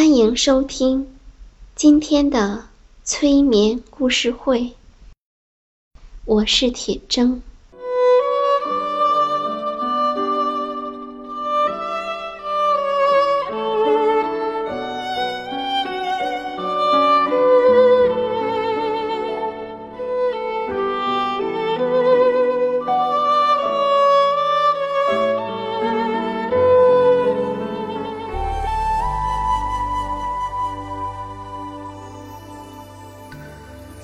欢迎收听今天的催眠故事会，我是铁铮。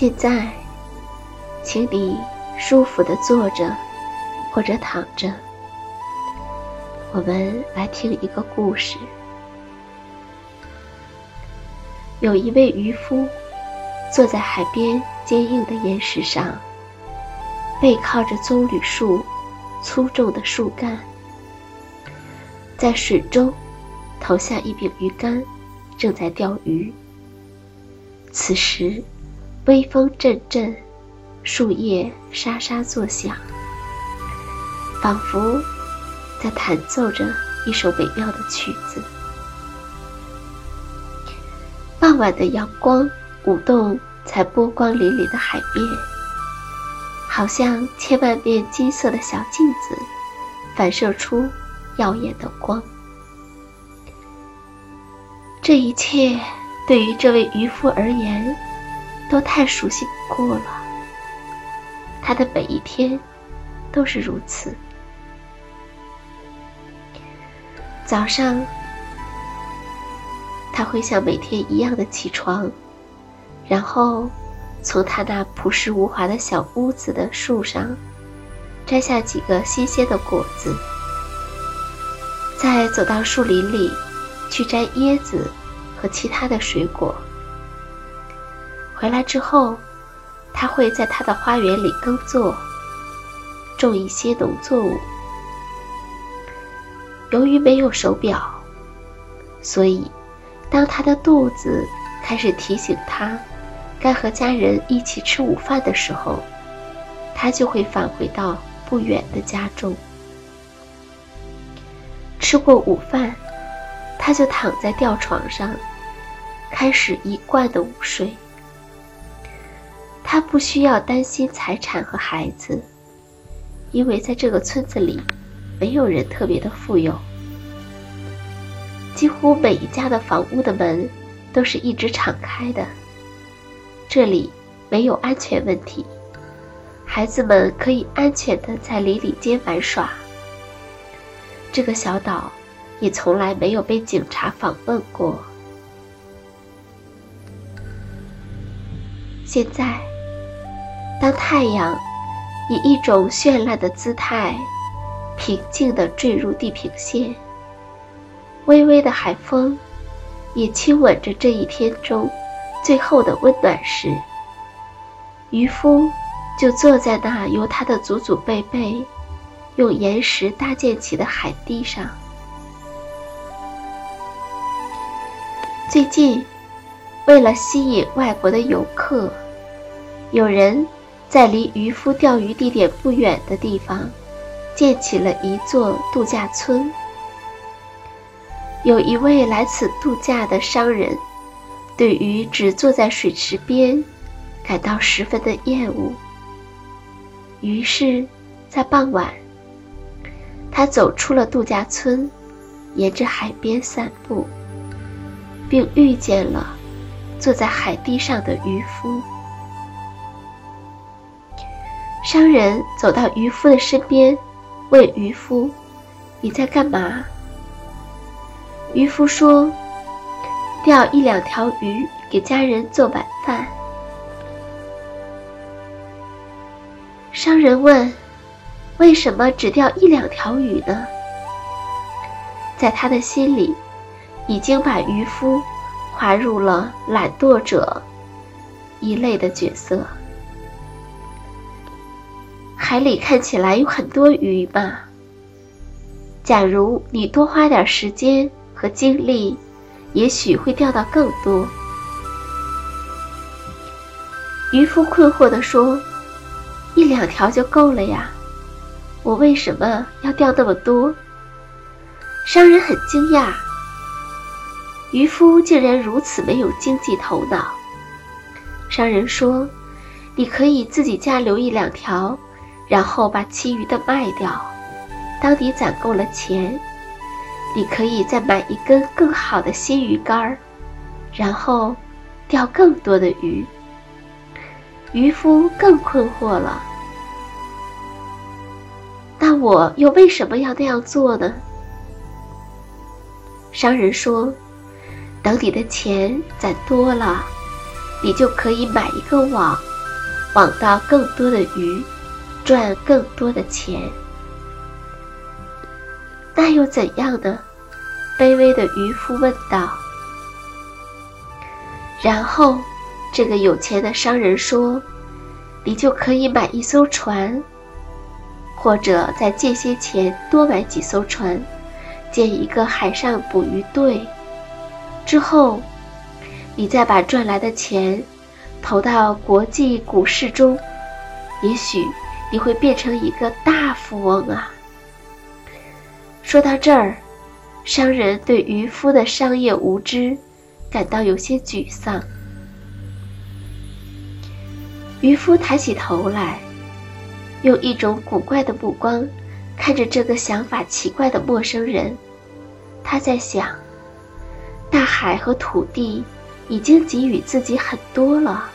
现在，请你舒服的坐着，或者躺着。我们来听一个故事。有一位渔夫坐在海边坚硬的岩石上，背靠着棕榈树粗重的树干，在水中投下一柄鱼竿，正在钓鱼。此时。微风阵阵，树叶沙沙作响，仿佛在弹奏着一首美妙的曲子。傍晚的阳光舞动在波光粼粼的海边，好像千万面金色的小镜子，反射出耀眼的光。这一切对于这位渔夫而言。都太熟悉不过了。他的每一天都是如此。早上，他会像每天一样的起床，然后从他那朴实无华的小屋子的树上摘下几个新鲜的果子，再走到树林里去摘椰子和其他的水果。回来之后，他会在他的花园里耕作，种一些农作物。由于没有手表，所以当他的肚子开始提醒他该和家人一起吃午饭的时候，他就会返回到不远的家中。吃过午饭，他就躺在吊床上，开始一贯的午睡。他不需要担心财产和孩子，因为在这个村子里，没有人特别的富有。几乎每一家的房屋的门都是一直敞开的。这里没有安全问题，孩子们可以安全的在邻里间玩耍。这个小岛也从来没有被警察访问过。现在。当太阳以一种绚烂的姿态平静地坠入地平线，微微的海风也亲吻着这一天中最后的温暖时，渔夫就坐在那由他的祖祖辈辈用岩石搭建起的海堤上。最近，为了吸引外国的游客，有人。在离渔夫钓鱼地点不远的地方，建起了一座度假村。有一位来此度假的商人，对于只坐在水池边，感到十分的厌恶。于是，在傍晚，他走出了度假村，沿着海边散步，并遇见了坐在海堤上的渔夫。商人走到渔夫的身边，问渔夫：“你在干嘛？”渔夫说：“钓一两条鱼给家人做晚饭。”商人问：“为什么只钓一两条鱼呢？”在他的心里，已经把渔夫划入了懒惰者一类的角色。海里看起来有很多鱼吧？假如你多花点时间。和精力，也许会钓到更多。渔夫困惑地说：“一两条就够了呀，我为什么要钓那么多？”商人很惊讶，渔夫竟然如此没有经济头脑。商人说：“你可以自己家留一两条，然后把其余的卖掉。当你攒够了钱。”你可以再买一根更好的新鱼竿，然后钓更多的鱼。渔夫更困惑了。那我又为什么要那样做呢？商人说：“等你的钱攒多了，你就可以买一个网，网到更多的鱼，赚更多的钱。那又怎样呢？”卑微的渔夫问道。然后，这个有钱的商人说：“你就可以买一艘船，或者再借些钱多买几艘船，建一个海上捕鱼队。之后，你再把赚来的钱投到国际股市中，也许你会变成一个大富翁啊！”说到这儿。商人对渔夫的商业无知感到有些沮丧。渔夫抬起头来，用一种古怪的目光看着这个想法奇怪的陌生人。他在想：大海和土地已经给予自己很多了，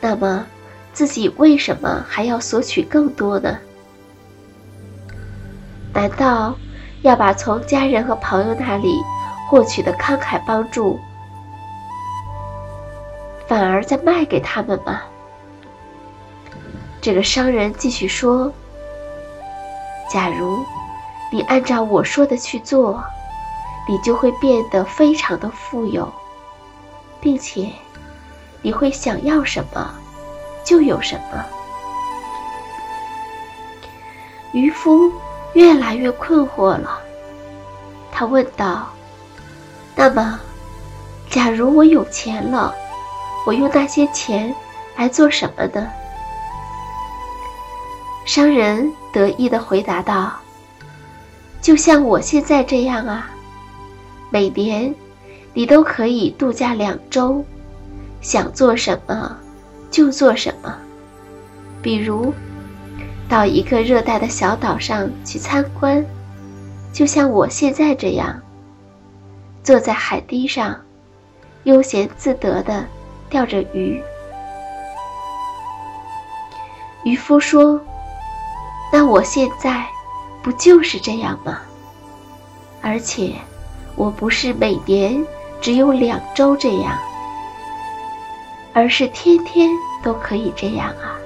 那么自己为什么还要索取更多呢？难道？要把从家人和朋友那里获取的慷慨帮助，反而再卖给他们吗？这个商人继续说：“假如你按照我说的去做，你就会变得非常的富有，并且你会想要什么就有什么。”渔夫。越来越困惑了，他问道：“那么，假如我有钱了，我用那些钱来做什么呢？”商人得意地回答道：“就像我现在这样啊，每年你都可以度假两周，想做什么就做什么，比如……”到一个热带的小岛上去参观，就像我现在这样，坐在海堤上，悠闲自得地钓着鱼。渔夫说：“那我现在不就是这样吗？而且，我不是每年只有两周这样，而是天天都可以这样啊。”